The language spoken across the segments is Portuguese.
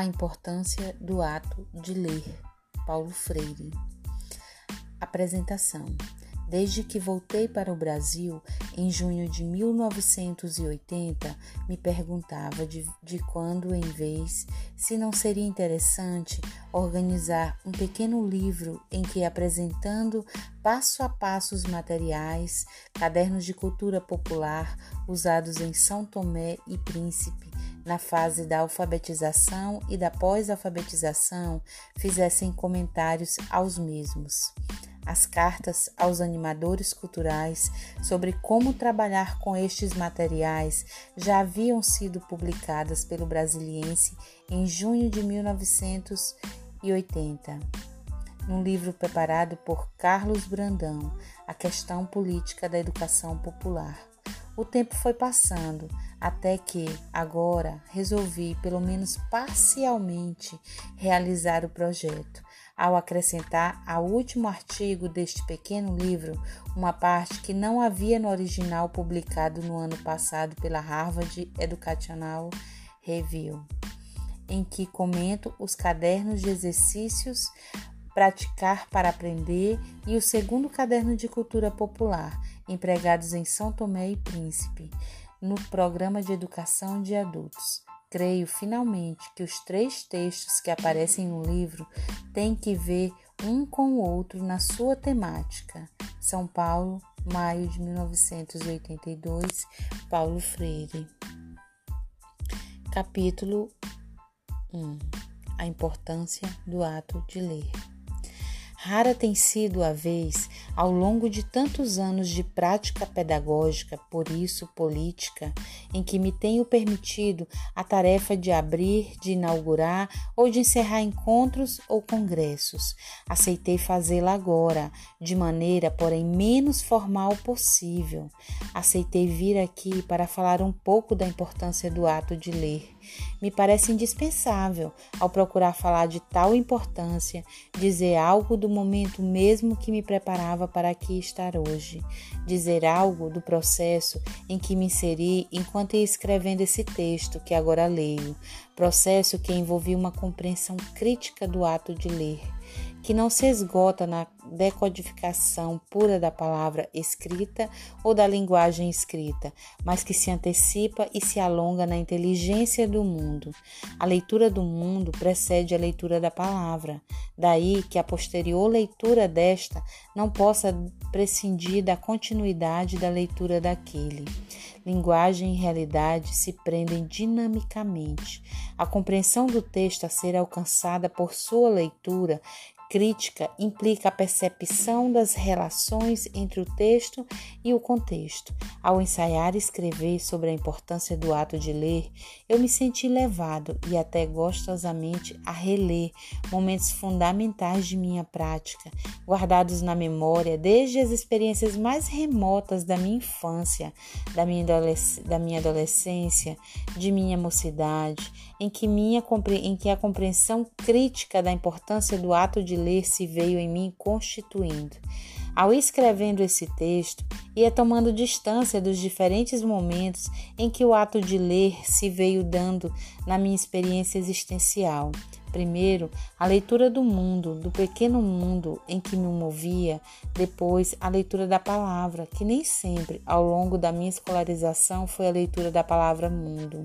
A importância do ato de ler. Paulo Freire. Apresentação. Desde que voltei para o Brasil, em junho de 1980, me perguntava de, de quando em vez se não seria interessante organizar um pequeno livro em que, apresentando passo a passo os materiais, cadernos de cultura popular usados em São Tomé e Príncipe, na fase da alfabetização e da pós-alfabetização, fizessem comentários aos mesmos as cartas aos animadores culturais sobre como trabalhar com estes materiais já haviam sido publicadas pelo Brasiliense em junho de 1980, num livro preparado por Carlos Brandão, A Questão Política da Educação Popular. O tempo foi passando até que, agora, resolvi, pelo menos parcialmente, realizar o projeto. Ao acrescentar ao último artigo deste pequeno livro uma parte que não havia no original publicado no ano passado pela Harvard Educational Review, em que comento os cadernos de exercícios Praticar para Aprender e o segundo caderno de cultura popular, empregados em São Tomé e Príncipe, no programa de educação de adultos. Creio finalmente que os três textos que aparecem no livro têm que ver um com o outro na sua temática. São Paulo, maio de 1982, Paulo Freire. Capítulo 1 A importância do ato de ler. Rara tem sido a vez, ao longo de tantos anos de prática pedagógica, por isso política, em que me tenho permitido a tarefa de abrir, de inaugurar ou de encerrar encontros ou congressos. Aceitei fazê-la agora, de maneira, porém, menos formal possível. Aceitei vir aqui para falar um pouco da importância do ato de ler me parece indispensável, ao procurar falar de tal importância, dizer algo do momento mesmo que me preparava para aqui estar hoje, dizer algo do processo em que me inseri enquanto ia escrevendo esse texto que agora leio, processo que envolvia uma compreensão crítica do ato de ler que não se esgota na decodificação pura da palavra escrita ou da linguagem escrita, mas que se antecipa e se alonga na inteligência do mundo. A leitura do mundo precede a leitura da palavra, daí que a posterior leitura desta não possa prescindir da continuidade da leitura daquele. Linguagem e realidade se prendem dinamicamente. A compreensão do texto a ser alcançada por sua leitura Crítica implica a percepção das relações entre o texto e o contexto. Ao ensaiar e escrever sobre a importância do ato de ler, eu me senti levado e até gostosamente a reler momentos fundamentais de minha prática, guardados na memória desde as experiências mais remotas da minha infância, da minha, da minha adolescência, de minha mocidade, em que, minha, em que a compreensão crítica da importância do ato de ler se veio em mim constituindo. Ao escrevendo esse texto, ia tomando distância dos diferentes momentos em que o ato de ler se veio dando na minha experiência existencial. Primeiro, a leitura do mundo, do pequeno mundo em que me movia, depois, a leitura da palavra, que nem sempre, ao longo da minha escolarização, foi a leitura da palavra mundo.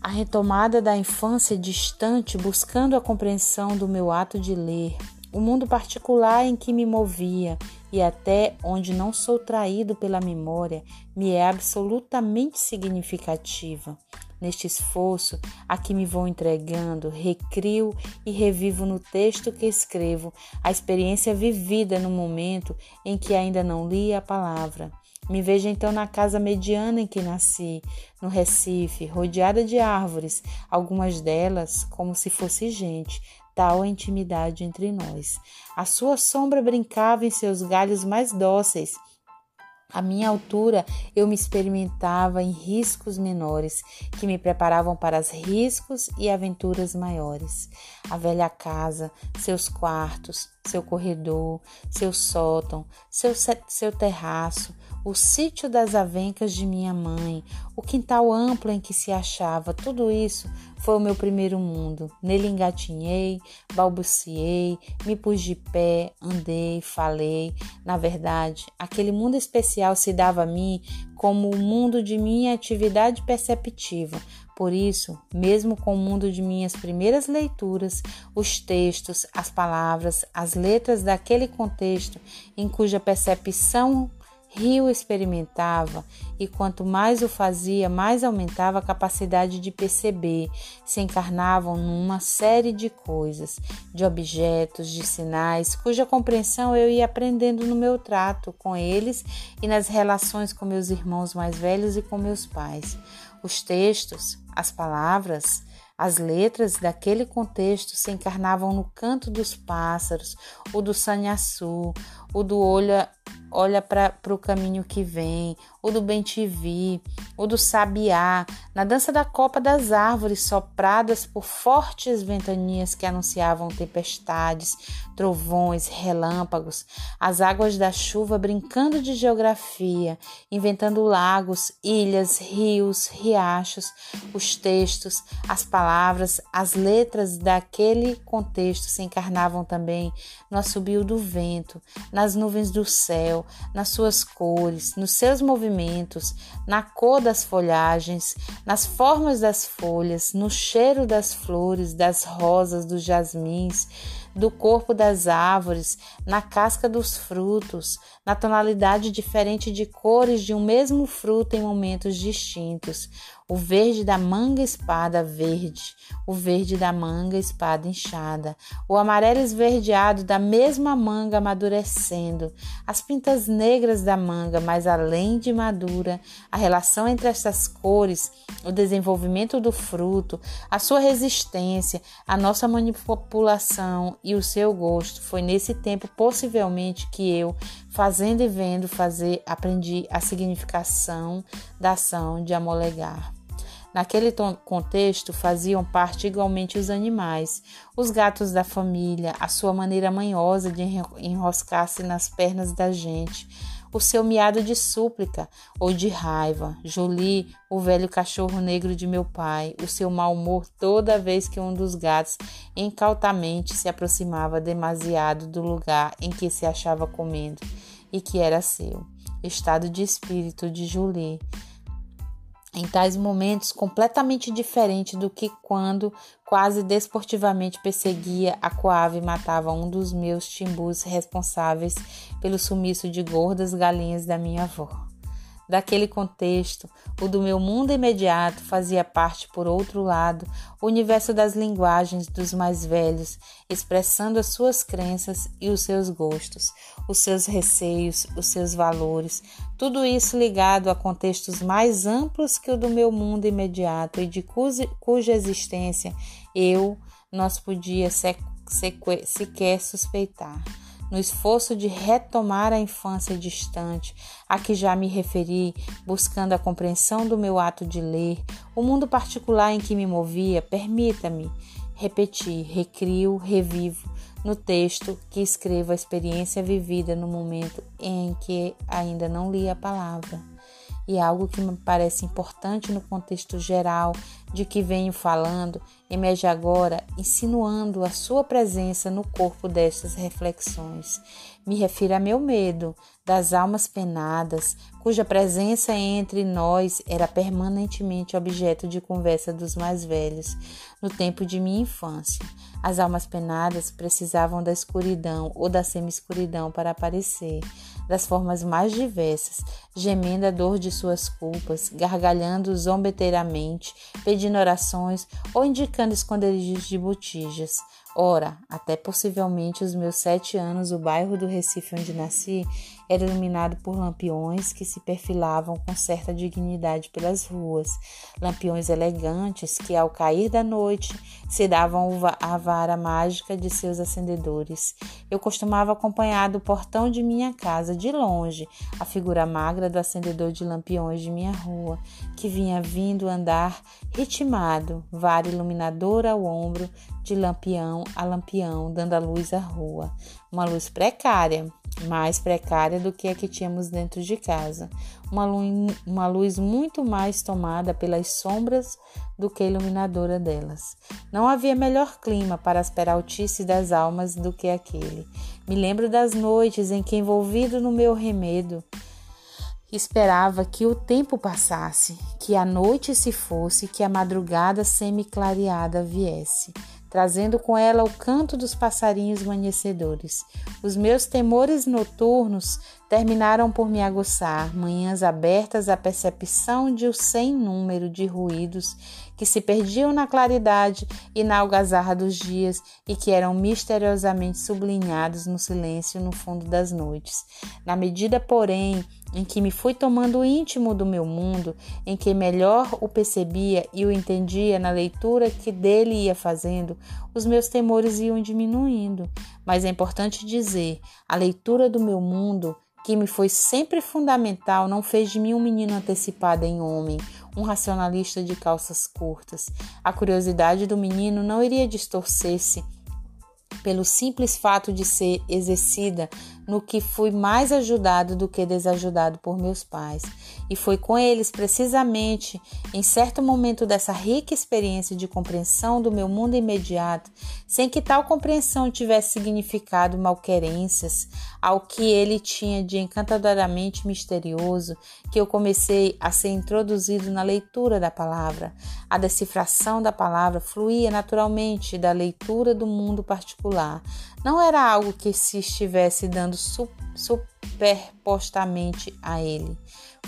A retomada da infância distante, buscando a compreensão do meu ato de ler, o mundo particular em que me movia e até onde não sou traído pela memória, me é absolutamente significativa. Neste esforço a que me vou entregando, recrio e revivo no texto que escrevo a experiência vivida no momento em que ainda não li a palavra. Me vejo então na casa mediana em que nasci, no Recife, rodeada de árvores, algumas delas como se fosse gente, tal a intimidade entre nós. A sua sombra brincava em seus galhos mais dóceis. À minha altura, eu me experimentava em riscos menores, que me preparavam para os riscos e aventuras maiores. A velha casa, seus quartos, seu corredor, seu sótão, seu, seu terraço, o sítio das avencas de minha mãe, o quintal amplo em que se achava, tudo isso foi o meu primeiro mundo. Nele engatinhei, balbuciei, me pus de pé, andei, falei. Na verdade, aquele mundo especial se dava a mim como o mundo de minha atividade perceptiva, por isso, mesmo com o mundo de minhas primeiras leituras, os textos, as palavras, as letras daquele contexto em cuja percepção Rio experimentava, e quanto mais o fazia, mais aumentava a capacidade de perceber, se encarnavam numa série de coisas, de objetos, de sinais, cuja compreensão eu ia aprendendo no meu trato com eles e nas relações com meus irmãos mais velhos e com meus pais. Os textos, as palavras, as letras daquele contexto se encarnavam no canto dos pássaros, o do sanhaçu, o do olho olha para o caminho que vem, o do bem-te-vi, o do sabiá, na dança da copa das árvores sopradas por fortes ventanias que anunciavam tempestades, trovões, relâmpagos, as águas da chuva brincando de geografia, inventando lagos, ilhas, rios, riachos, os textos, as palavras, as letras daquele contexto se encarnavam também no assobio do vento, nas nuvens do céu, nas suas cores, nos seus movimentos, na cor das folhagens, nas formas das folhas, no cheiro das flores, das rosas, dos jasmins, do corpo das árvores, na casca dos frutos, na tonalidade diferente de cores de um mesmo fruto em momentos distintos o verde da manga espada verde, o verde da manga espada inchada, o amarelo esverdeado da mesma manga amadurecendo, as pintas negras da manga, mas além de madura, a relação entre estas cores, o desenvolvimento do fruto, a sua resistência, a nossa manipulação e o seu gosto. Foi nesse tempo, possivelmente, que eu, fazendo e vendo fazer, aprendi a significação da ação de amolegar. Naquele contexto faziam parte igualmente os animais, os gatos da família, a sua maneira manhosa de enroscar-se nas pernas da gente, o seu miado de súplica ou de raiva, Jolie, o velho cachorro negro de meu pai, o seu mau humor toda vez que um dos gatos incautamente se aproximava demasiado do lugar em que se achava comendo e que era seu. Estado de espírito de Jolie em tais momentos completamente diferente do que quando quase desportivamente perseguia, acuava e matava um dos meus timbus responsáveis pelo sumiço de gordas galinhas da minha avó. Daquele contexto, o do meu mundo imediato fazia parte, por outro lado, o universo das linguagens dos mais velhos, expressando as suas crenças e os seus gostos, os seus receios, os seus valores, tudo isso ligado a contextos mais amplos que o do meu mundo imediato e de cuja existência eu não podia sequer suspeitar no esforço de retomar a infância distante, a que já me referi, buscando a compreensão do meu ato de ler, o mundo particular em que me movia, permita-me repetir, recrio, revivo no texto que escrevo a experiência vivida no momento em que ainda não li a palavra e algo que me parece importante no contexto geral de que venho falando, emerge agora insinuando a sua presença no corpo destas reflexões. Me refiro a meu medo das almas penadas, cuja presença entre nós era permanentemente objeto de conversa dos mais velhos, no tempo de minha infância. As almas penadas precisavam da escuridão ou da semi-escuridão para aparecer das formas mais diversas, gemendo a dor de suas culpas, gargalhando zombeteiramente, pedindo orações ou indicando esconderijos de botijas. Ora, até possivelmente os meus sete anos, o bairro do Recife onde nasci era iluminado por lampiões que se perfilavam com certa dignidade pelas ruas, lampiões elegantes que, ao cair da noite, se davam a vara mágica de seus acendedores. Eu costumava acompanhar do portão de minha casa, de longe, a figura magra do acendedor de lampiões de minha rua, que vinha vindo andar ritmado, vara iluminadora ao ombro, de lampião a lampião, dando a luz à rua. Uma luz precária, mais precária do que a que tínhamos dentro de casa. Uma luz, uma luz muito mais tomada pelas sombras do que iluminadora delas. Não havia melhor clima para as peraltices das almas do que aquele. Me lembro das noites em que, envolvido no meu remedo, esperava que o tempo passasse, que a noite se fosse, que a madrugada semi-clareada viesse trazendo com ela o canto dos passarinhos manhecedores. Os meus temores noturnos terminaram por me aguçar, manhãs abertas à percepção de um sem número de ruídos que se perdiam na claridade e na algazarra dos dias e que eram misteriosamente sublinhados no silêncio no fundo das noites. Na medida, porém, em que me fui tomando íntimo do meu mundo, em que melhor o percebia e o entendia na leitura que dele ia fazendo, os meus temores iam diminuindo. Mas é importante dizer, a leitura do meu mundo, que me foi sempre fundamental, não fez de mim um menino antecipado em homem, um racionalista de calças curtas. A curiosidade do menino não iria distorcer-se pelo simples fato de ser exercida no que fui mais ajudado do que desajudado por meus pais. E foi com eles, precisamente, em certo momento dessa rica experiência de compreensão do meu mundo imediato, sem que tal compreensão tivesse significado malquerências ao que ele tinha de encantadoramente misterioso, que eu comecei a ser introduzido na leitura da palavra. A decifração da palavra fluía naturalmente da leitura do mundo particular não era algo que se estivesse dando su superpostamente a ele.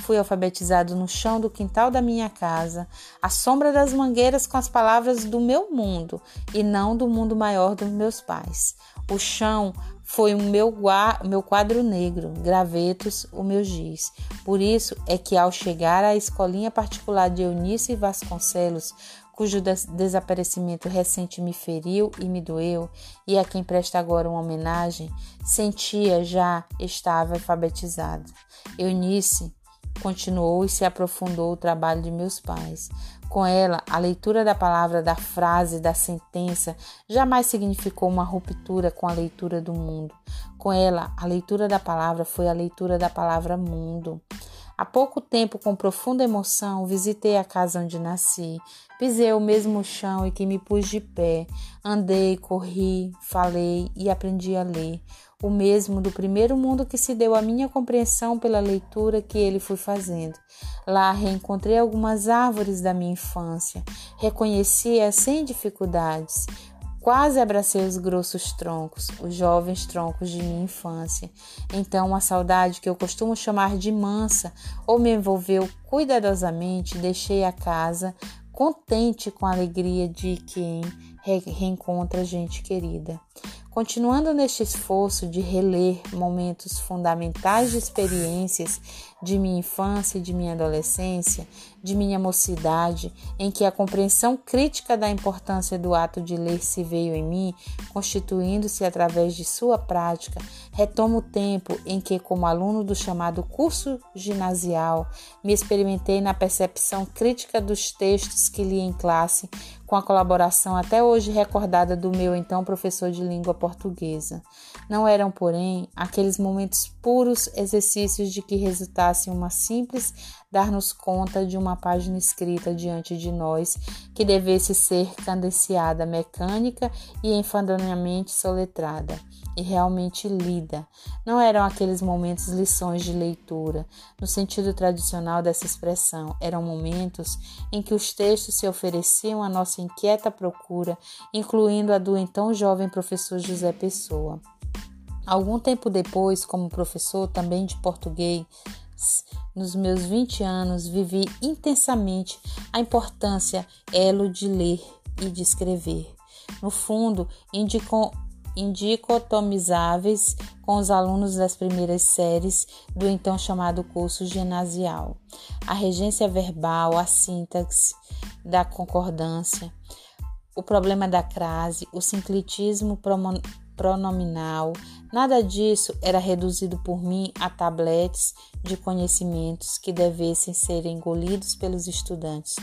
Fui alfabetizado no chão do quintal da minha casa, à sombra das mangueiras com as palavras do meu mundo e não do mundo maior dos meus pais. O chão foi o meu, meu quadro negro, gravetos, o meu giz. Por isso é que ao chegar à escolinha particular de Eunice Vasconcelos, cujo desaparecimento recente me feriu e me doeu, e a quem presta agora uma homenagem, sentia já estava alfabetizado. Eunice continuou e se aprofundou o trabalho de meus pais. Com ela, a leitura da palavra, da frase, da sentença jamais significou uma ruptura com a leitura do mundo. Com ela, a leitura da palavra foi a leitura da palavra mundo. Há pouco tempo, com profunda emoção, visitei a casa onde nasci. Pisei o mesmo chão e que me pus de pé. Andei, corri, falei e aprendi a ler. O mesmo do primeiro mundo que se deu à minha compreensão pela leitura que ele foi fazendo. Lá reencontrei algumas árvores da minha infância. Reconheci-as sem dificuldades. Quase abracei os grossos troncos, os jovens troncos de minha infância. Então, a saudade que eu costumo chamar de mansa ou me envolveu cuidadosamente, deixei a casa, contente com a alegria de quem reencontra gente querida. Continuando neste esforço de reler momentos fundamentais de experiências de minha infância e de minha adolescência, de minha mocidade, em que a compreensão crítica da importância do ato de ler se veio em mim, constituindo-se através de sua prática, retomo o tempo em que, como aluno do chamado curso ginasial, me experimentei na percepção crítica dos textos que li em classe, com a colaboração até hoje recordada do meu então professor de língua portuguesa. Não eram, porém, aqueles momentos puros exercícios de que resultasse uma simples dar-nos conta de uma página escrita diante de nós que devesse ser cadenciada mecânica e enfadonhamente soletrada e realmente lida. Não eram aqueles momentos lições de leitura, no sentido tradicional dessa expressão, eram momentos em que os textos se ofereciam à nossa inquieta procura, incluindo a do então jovem professor José Pessoa. Algum tempo depois, como professor também de português, nos meus 20 anos, vivi intensamente a importância elo de ler e de escrever. No fundo, indico, indicotomizáveis com os alunos das primeiras séries do então chamado curso ginasial. A regência verbal, a sintaxe da concordância, o problema da crase, o sinclitismo pronominal, nada disso era reduzido por mim a tabletes de conhecimentos que devessem ser engolidos pelos estudantes.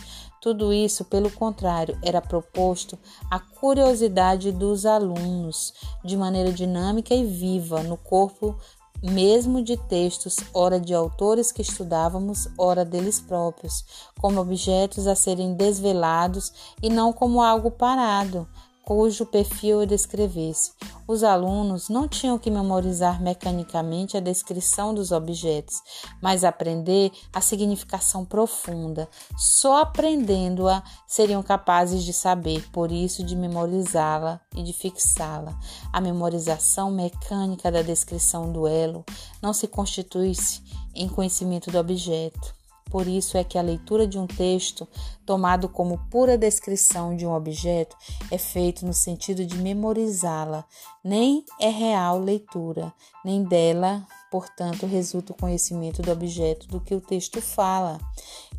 Tudo isso, pelo contrário, era proposto à curiosidade dos alunos, de maneira dinâmica e viva, no corpo mesmo de textos, ora de autores que estudávamos, ora deles próprios, como objetos a serem desvelados e não como algo parado, cujo perfil eu descrevesse. Os alunos não tinham que memorizar mecanicamente a descrição dos objetos, mas aprender a significação profunda. Só aprendendo-a seriam capazes de saber, por isso, de memorizá-la e de fixá-la. A memorização mecânica da descrição do elo não se constitui-se em conhecimento do objeto por isso é que a leitura de um texto, tomado como pura descrição de um objeto, é feito no sentido de memorizá-la. Nem é real leitura, nem dela, portanto, resulta o conhecimento do objeto do que o texto fala.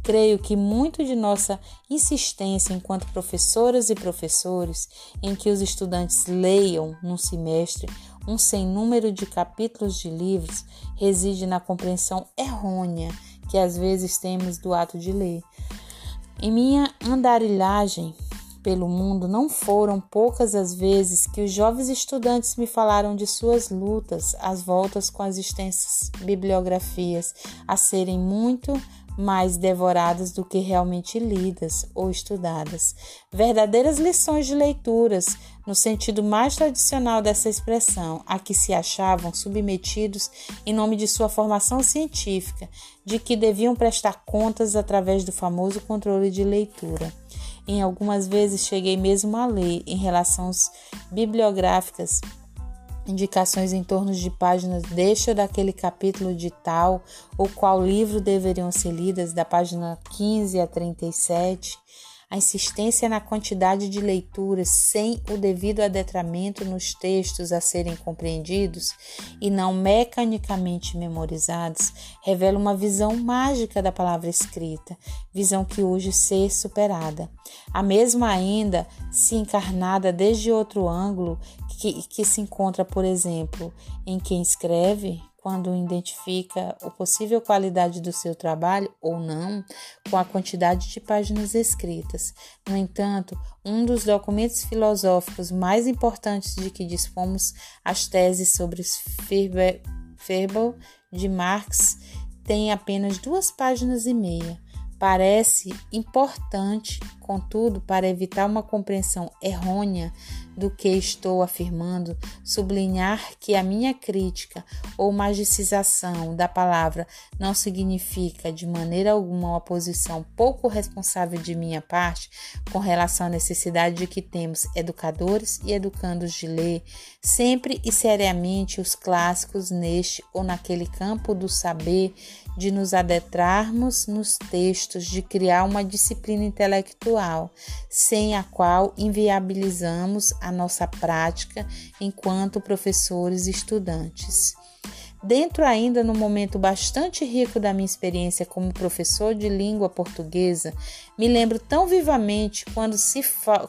Creio que muito de nossa insistência enquanto professoras e professores em que os estudantes leiam num semestre um sem número de capítulos de livros reside na compreensão errônea que às vezes temos do ato de ler. Em minha andarilhagem pelo mundo, não foram poucas as vezes que os jovens estudantes me falaram de suas lutas, as voltas com as extensas bibliografias, a serem muito mais devoradas do que realmente lidas ou estudadas. Verdadeiras lições de leituras, no sentido mais tradicional dessa expressão, a que se achavam submetidos em nome de sua formação científica, de que deviam prestar contas através do famoso controle de leitura. Em algumas vezes cheguei mesmo a ler, em relações bibliográficas, indicações em torno de páginas deixa daquele capítulo de tal ou qual livro deveriam ser lidas da página 15 a 37 a insistência na quantidade de leituras sem o devido adentramento nos textos a serem compreendidos e não mecanicamente memorizados revela uma visão mágica da palavra escrita, visão que hoje ser superada. A mesma ainda, se encarnada desde outro ângulo, que, que se encontra, por exemplo, em quem escreve, quando identifica a possível qualidade do seu trabalho ou não com a quantidade de páginas escritas. No entanto, um dos documentos filosóficos mais importantes de que dispomos, as teses sobre Febel de Marx, tem apenas duas páginas e meia. Parece importante, contudo, para evitar uma compreensão errônea do que estou afirmando, sublinhar que a minha crítica ou magicização da palavra não significa de maneira alguma uma posição pouco responsável de minha parte com relação à necessidade de que temos educadores e educandos de ler sempre e seriamente os clássicos neste ou naquele campo do saber, de nos adentrarmos nos textos, de criar uma disciplina intelectual, sem a qual inviabilizamos a nossa prática enquanto professores e estudantes. Dentro ainda no momento bastante rico da minha experiência como professor de língua portuguesa, me lembro tão vivamente quando se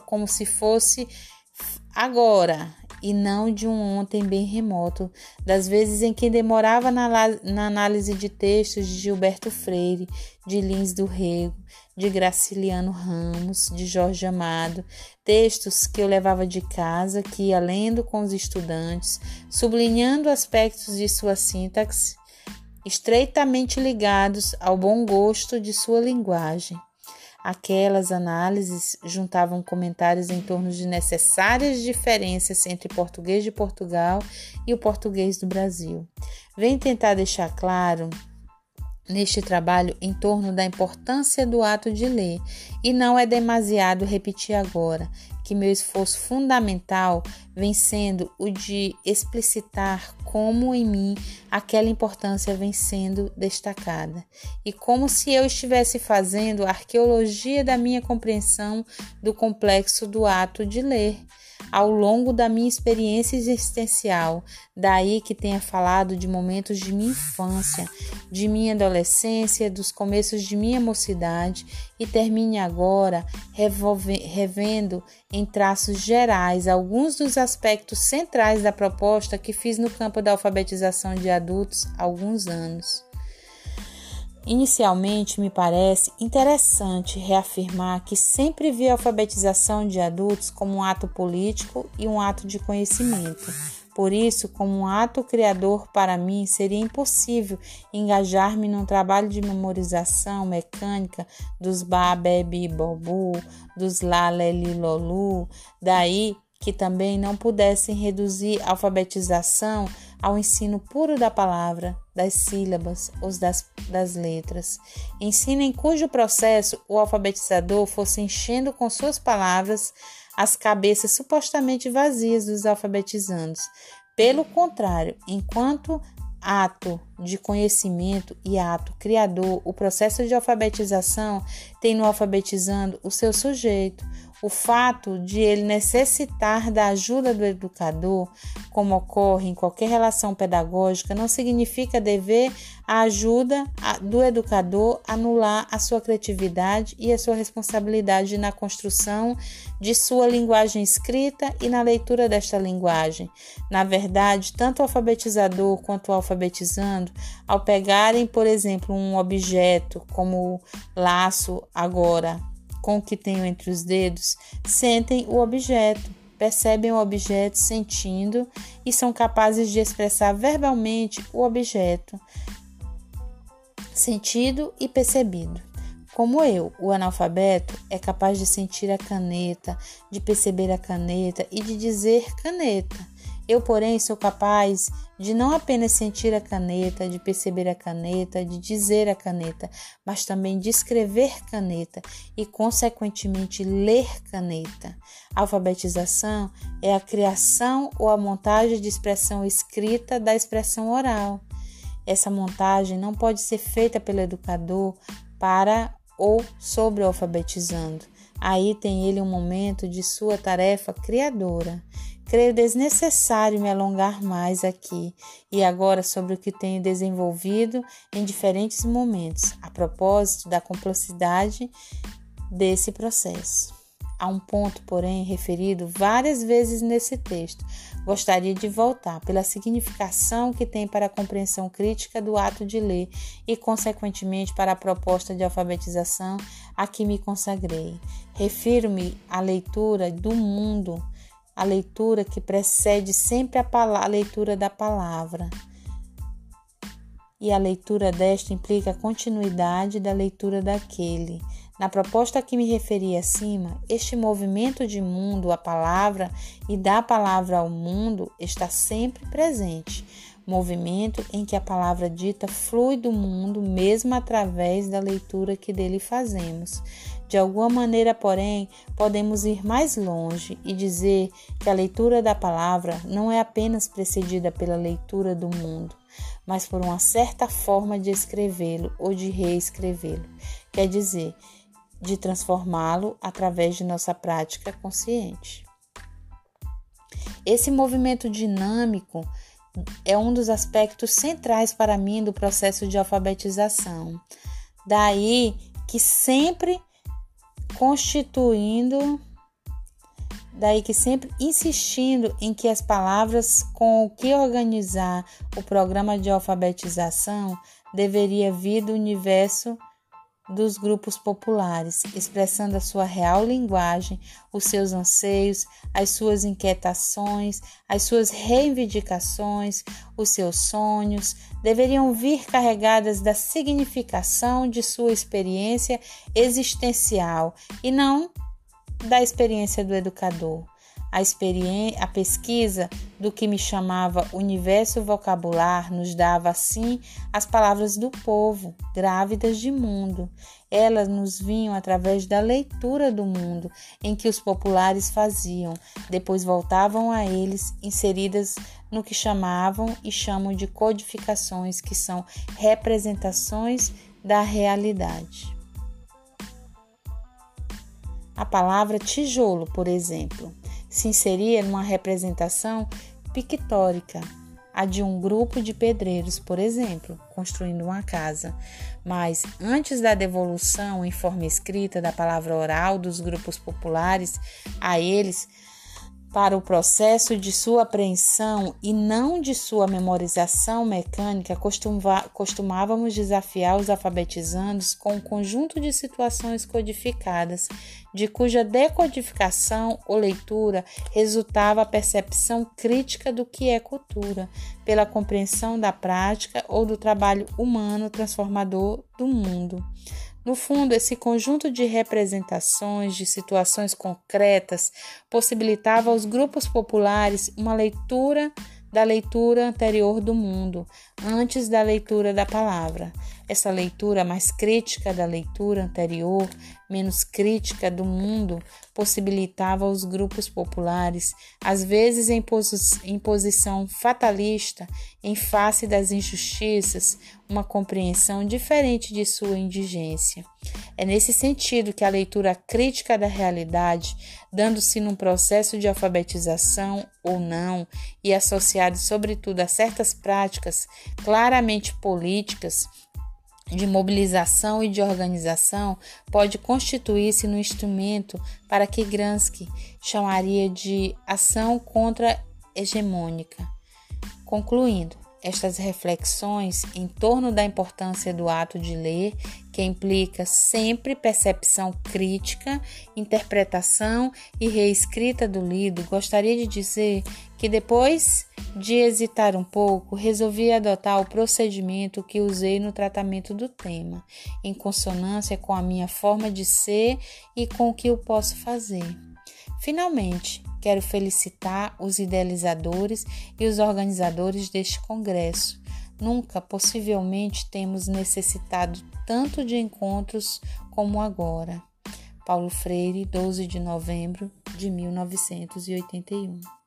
como se fosse agora e não de um ontem bem remoto, das vezes em que demorava na, na análise de textos de Gilberto Freire, de Lins do Rego, de Graciliano Ramos, de Jorge Amado, textos que eu levava de casa, que ia lendo com os estudantes, sublinhando aspectos de sua sintaxe, estreitamente ligados ao bom gosto de sua linguagem. Aquelas análises juntavam comentários em torno de necessárias diferenças entre o português de Portugal e o português do Brasil. Vem tentar deixar claro neste trabalho em torno da importância do ato de ler, e não é demasiado repetir agora que meu esforço fundamental vem sendo o de explicitar como em mim aquela importância vem sendo destacada, e como se eu estivesse fazendo a arqueologia da minha compreensão do complexo do ato de ler ao longo da minha experiência existencial. Daí que tenha falado de momentos de minha infância, de minha adolescência, dos começos de minha mocidade e termine agora revendo em traços gerais alguns dos aspectos centrais da proposta que fiz no campo da alfabetização de adultos há alguns anos. Inicialmente, me parece interessante reafirmar que sempre vi a alfabetização de adultos como um ato político e um ato de conhecimento. Por isso, como um ato criador para mim, seria impossível engajar-me num trabalho de memorização mecânica dos ba, bebi, bobu, dos lá, leli, lolu, daí que também não pudessem reduzir a alfabetização ao ensino puro da palavra, das sílabas ou das, das letras. Ensino em cujo processo o alfabetizador fosse enchendo com suas palavras as cabeças supostamente vazias dos alfabetizandos. Pelo contrário, enquanto ato de conhecimento e ato criador, o processo de alfabetização tem no alfabetizando o seu sujeito, o fato de ele necessitar da ajuda do educador, como ocorre em qualquer relação pedagógica, não significa dever a ajuda do educador anular a sua criatividade e a sua responsabilidade na construção de sua linguagem escrita e na leitura desta linguagem. Na verdade, tanto o alfabetizador quanto o alfabetizando, ao pegarem, por exemplo, um objeto como laço agora com o que tenho entre os dedos, sentem o objeto, percebem o objeto sentindo e são capazes de expressar verbalmente o objeto, sentido e percebido. Como eu, o analfabeto é capaz de sentir a caneta, de perceber a caneta e de dizer caneta. Eu, porém, sou capaz de não apenas sentir a caneta, de perceber a caneta, de dizer a caneta, mas também de escrever caneta e, consequentemente, ler caneta. Alfabetização é a criação ou a montagem de expressão escrita da expressão oral. Essa montagem não pode ser feita pelo educador para ou sobre alfabetizando. Aí tem ele um momento de sua tarefa criadora. Creio desnecessário me alongar mais aqui e agora sobre o que tenho desenvolvido em diferentes momentos, a propósito da complexidade desse processo. Há um ponto, porém, referido várias vezes nesse texto. Gostaria de voltar pela significação que tem para a compreensão crítica do ato de ler e, consequentemente, para a proposta de alfabetização a que me consagrei. Refiro-me à leitura do mundo a leitura que precede sempre a, a leitura da palavra. E a leitura desta implica a continuidade da leitura daquele. Na proposta a que me referi acima, este movimento de mundo à palavra e da palavra ao mundo está sempre presente. Movimento em que a palavra dita flui do mundo mesmo através da leitura que dele fazemos. De alguma maneira, porém, podemos ir mais longe e dizer que a leitura da palavra não é apenas precedida pela leitura do mundo, mas por uma certa forma de escrevê-lo ou de reescrevê-lo, quer dizer, de transformá-lo através de nossa prática consciente. Esse movimento dinâmico é um dos aspectos centrais para mim do processo de alfabetização. Daí que sempre constituindo, daí que sempre insistindo em que as palavras com o que organizar o programa de alfabetização deveria vir do universo dos grupos populares, expressando a sua real linguagem, os seus anseios, as suas inquietações, as suas reivindicações, os seus sonhos, deveriam vir carregadas da significação de sua experiência existencial e não da experiência do educador a, a pesquisa do que me chamava universo vocabular nos dava assim as palavras do povo, grávidas de mundo. Elas nos vinham através da leitura do mundo em que os populares faziam, depois voltavam a eles, inseridas no que chamavam e chamam de codificações, que são representações da realidade. A palavra tijolo, por exemplo, se inseria numa representação pictórica, a de um grupo de pedreiros, por exemplo, construindo uma casa. Mas antes da devolução em forma escrita da palavra oral dos grupos populares a eles, para o processo de sua apreensão e não de sua memorização mecânica, costumávamos desafiar os alfabetizandos com um conjunto de situações codificadas, de cuja decodificação ou leitura resultava a percepção crítica do que é cultura, pela compreensão da prática ou do trabalho humano transformador do mundo. No fundo, esse conjunto de representações de situações concretas possibilitava aos grupos populares uma leitura da leitura anterior do mundo, antes da leitura da palavra. Essa leitura mais crítica da leitura anterior, menos crítica do mundo, possibilitava aos grupos populares, às vezes em, em posição fatalista, em face das injustiças, uma compreensão diferente de sua indigência. É nesse sentido que a leitura crítica da realidade, dando-se num processo de alfabetização ou não, e associado sobretudo a certas práticas claramente políticas, de mobilização e de organização pode constituir-se no instrumento para que Gransky chamaria de ação contra-hegemônica. Concluindo, estas reflexões em torno da importância do ato de ler, que implica sempre percepção crítica, interpretação e reescrita do lido, gostaria de dizer que depois de hesitar um pouco, resolvi adotar o procedimento que usei no tratamento do tema, em consonância com a minha forma de ser e com o que eu posso fazer. Finalmente, Quero felicitar os idealizadores e os organizadores deste congresso. Nunca, possivelmente, temos necessitado tanto de encontros como agora. Paulo Freire, 12 de novembro de 1981.